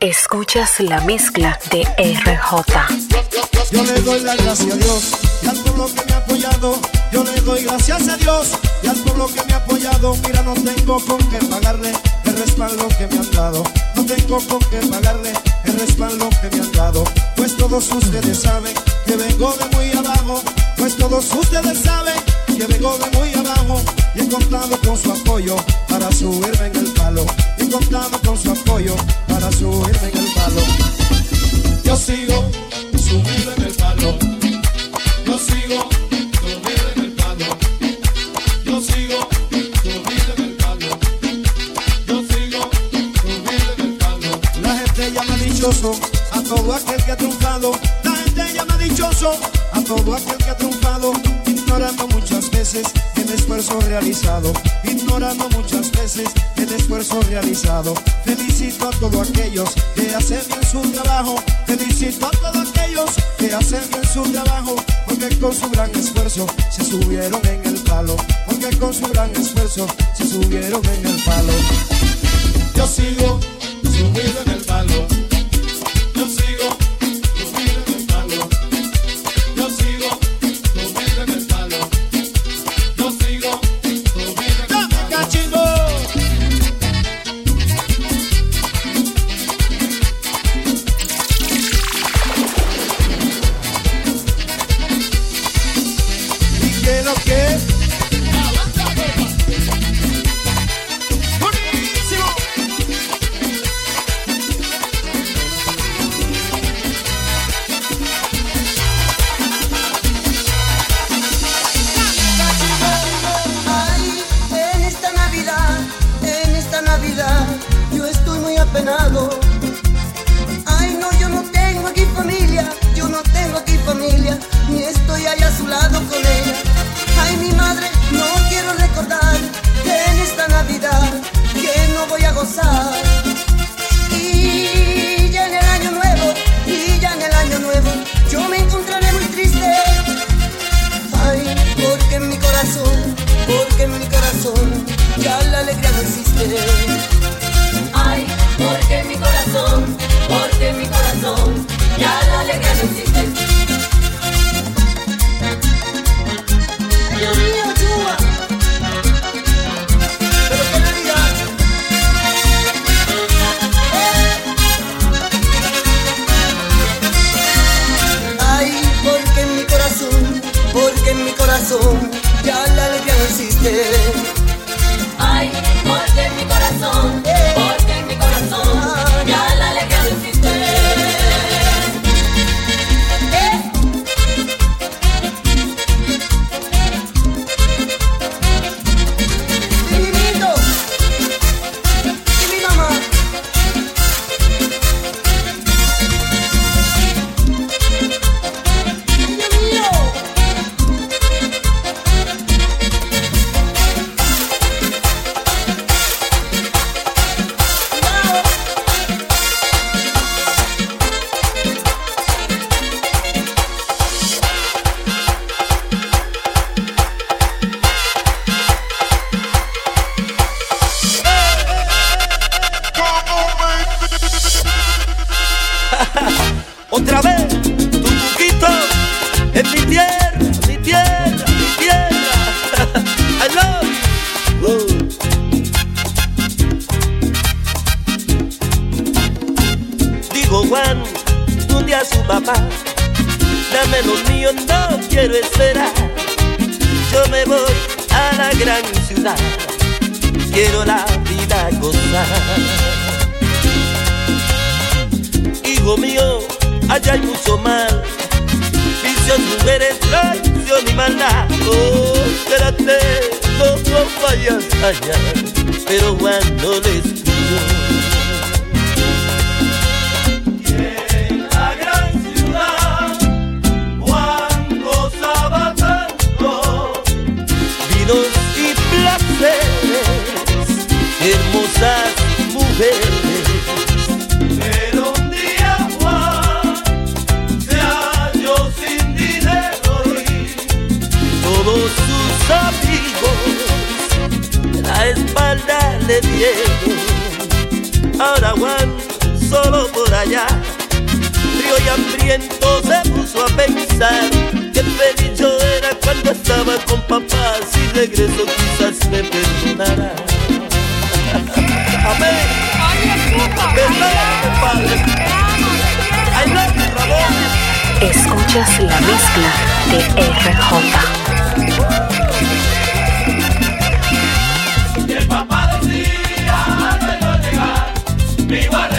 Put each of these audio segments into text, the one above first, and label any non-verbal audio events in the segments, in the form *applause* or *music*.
Escuchas la mezcla de RJ. Yo le doy la gracia a Dios y al pueblo que me ha apoyado. Yo le doy gracias a Dios y al pueblo que me ha apoyado. Mira, no tengo con qué pagarle el respaldo que me han dado. No tengo con qué pagarle el respaldo que me han dado. Pues todos ustedes saben que vengo de muy abajo. Pues todos ustedes saben que vengo de muy abajo. Y he contado con su apoyo para subirme en el palo. Contado con su apoyo para subirme en el palo. Yo sigo subido en el palo. Yo sigo subido en el palo. Yo sigo subido en el palo. Yo sigo subido en el palo. La gente llama dichoso a todo aquel que ha triunfado. La gente llama dichoso a todo aquel que ha triunfado. Ignorando muchas veces el esfuerzo realizado. Ignorando muchas veces el esfuerzo realizado. Felicito a todos aquellos que hacen bien su trabajo. Felicito a todos aquellos que hacen bien su trabajo. Porque con su gran esfuerzo se subieron en el palo. Porque con su gran esfuerzo se subieron en el palo. Yo sigo subido en el palo. Allá hay mucho mal. Vicios, mujeres, traición y maldad. Oh, espérate, no, no vayas allá. Pero Juan no le escuchó. En la gran ciudad, Juan gozaba tanto. Vinos y placeres, hermosas mujeres. Le dieron. por allá. Frío y hambriento se puso a pensar. Qué feliz yo era cuando estaba con papá. Si regreso quizás me perdonará. *laughs* Amén. Perdóname padre. I love you Ramón. Escuchas la mezcla de RJ. Mi igual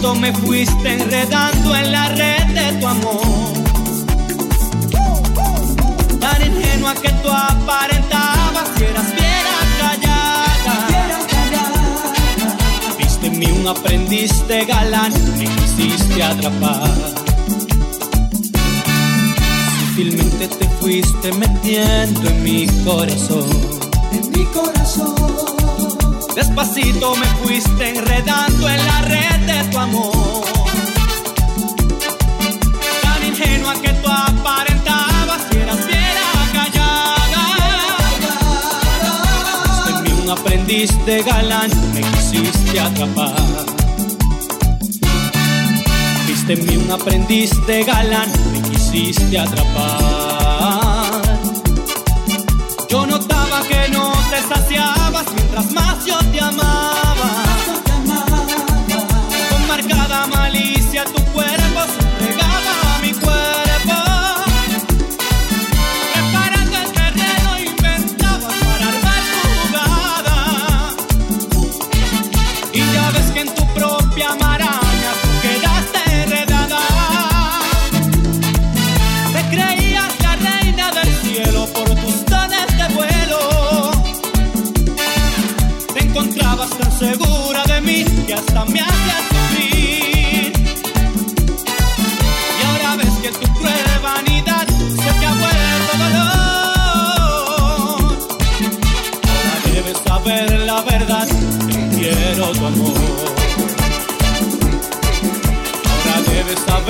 Me fuiste enredando en la red de tu amor. Tan ingenua que tú aparentabas y eras fiera callada. Viste en mí un aprendiz de galán, me quisiste atrapar. Sutilmente te fuiste metiendo en mi corazón. En mi corazón. Despacito me fuiste enredando en la red de tu amor. Tan ingenua que tú aparentabas y eras fiera callada. En mí un aprendiz de galán, me quisiste atrapar. Viste en mí un aprendiz de galán, me quisiste atrapar. Yo no mientras más yo te amaba. Que hasta me hacías sufrir. Y ahora ves que tu cruel vanidad se te ha vuelto dolor. Ahora debes saber la verdad, quiero tu amor. Ahora debes saber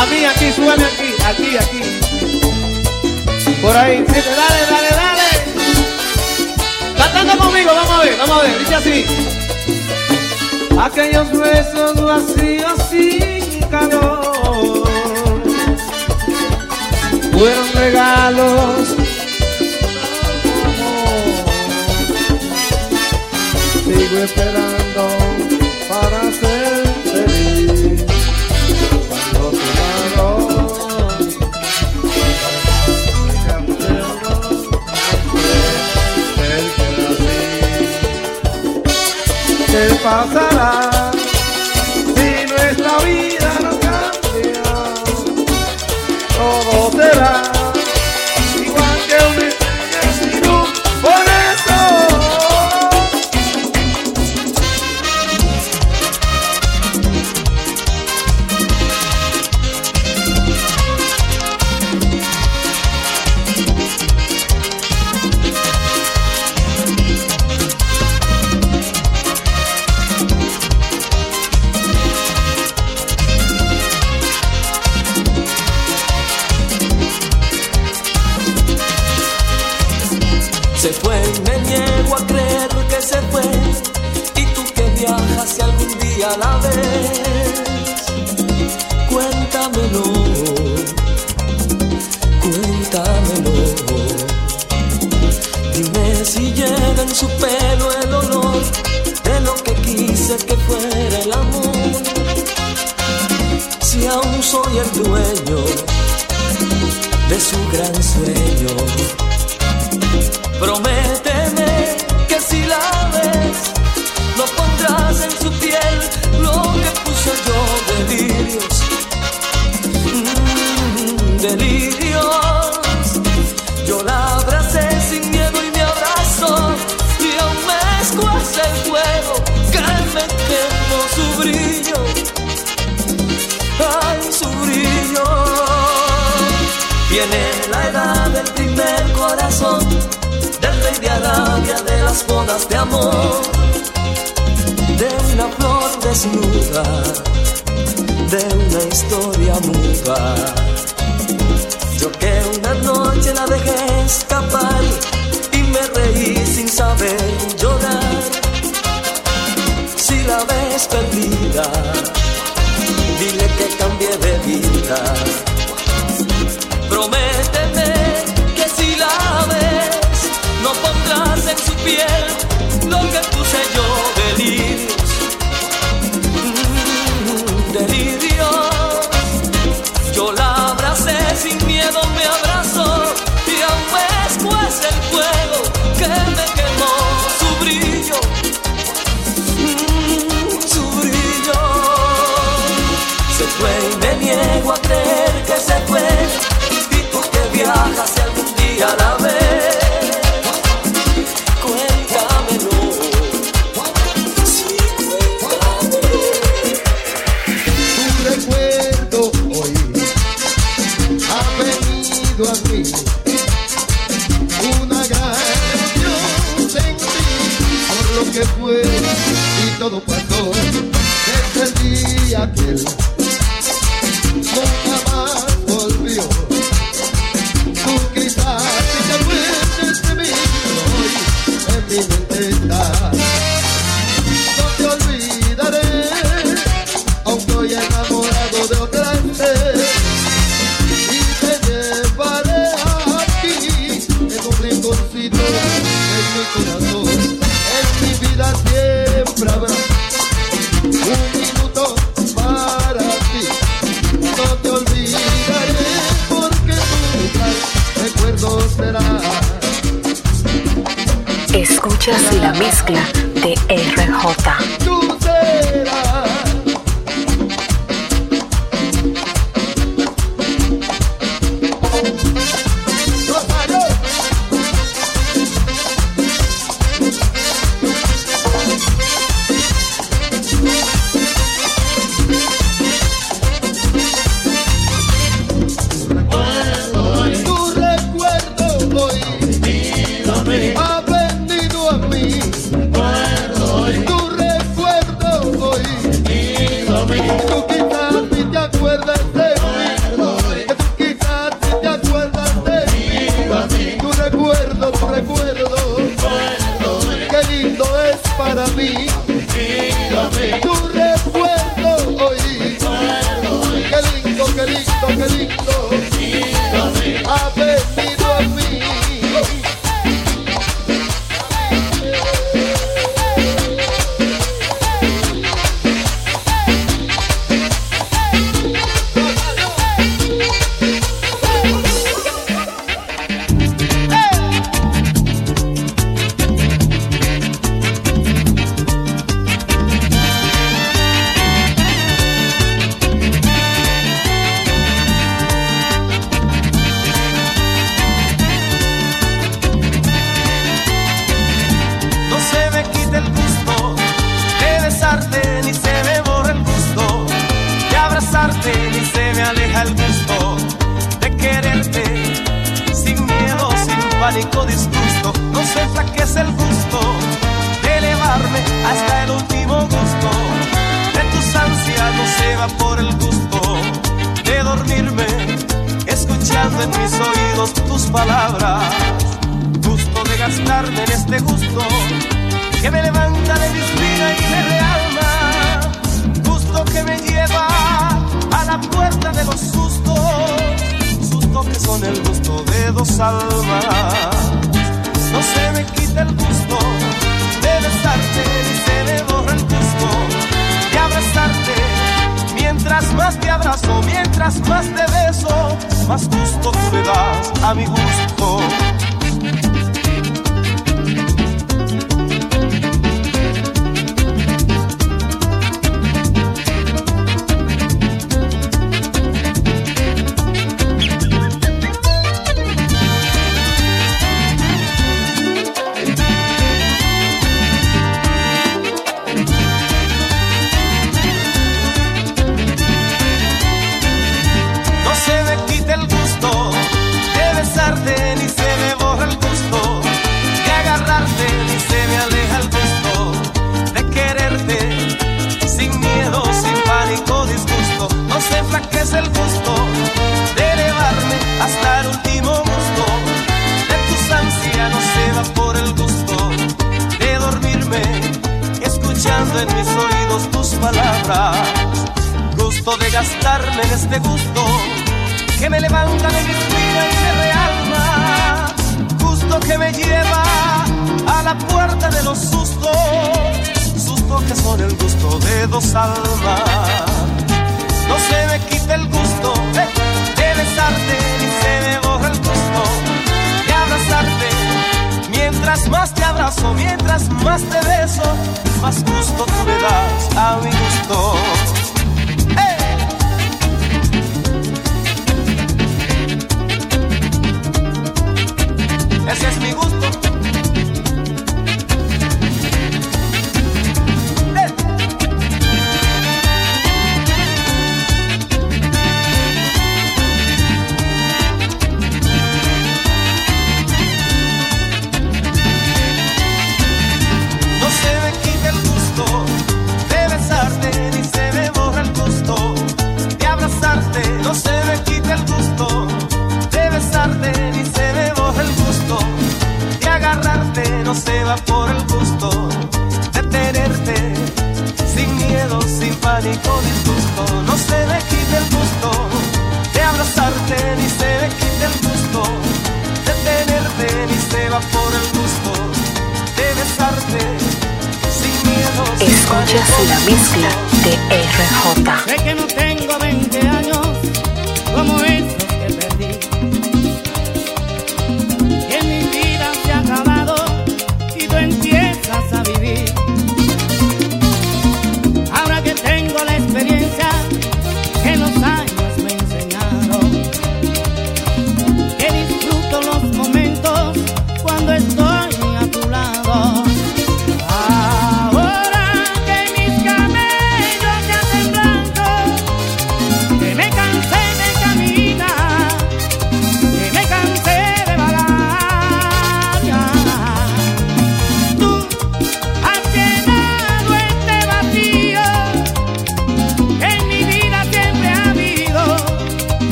A mí aquí, súbeme aquí, aquí, aquí. Por ahí, sí, dale, dale, dale. Cantando conmigo, vamos a ver, vamos a ver, dice así. Aquellos besos vacíos sin calor fueron regalos. Sigo esperando ¿Qué pasará si algún día la ves, cuéntamelo, cuéntamelo. Dime si llega en su pelo el olor de lo que quise que fuera el amor. Si aún soy el dueño escuece el fuego que me quemó su brillo. Ay, su brillo. Viene la edad del primer corazón del rey de Arabia de las bodas de amor, de una flor desnuda, de una historia muda. Yo que una noche la dejé escapar y me reí sin saber llorar. Perdida, dile que cambié de vida. Prométeme que si la ves, no pondrás en su piel todo Escuchas la mezcla de RJ. nos salvará. No se me quita el gusto de besarte, ni se me borra el gusto de abrazarte. Mientras más te abrazo, mientras más te beso, más gusto tú le das a mi gusto. la puerta de los sustos, sustos que son el gusto de dos almas. No se me quita el gusto de besarte, ni se me borra el gusto de abrazarte. Mientras más te abrazo, mientras más te beso, más gusto tú le das a mi gusto. ¡Eh! Ese es mi gusto. la mezcla de RJ.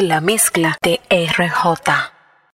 La mezcla de RJ.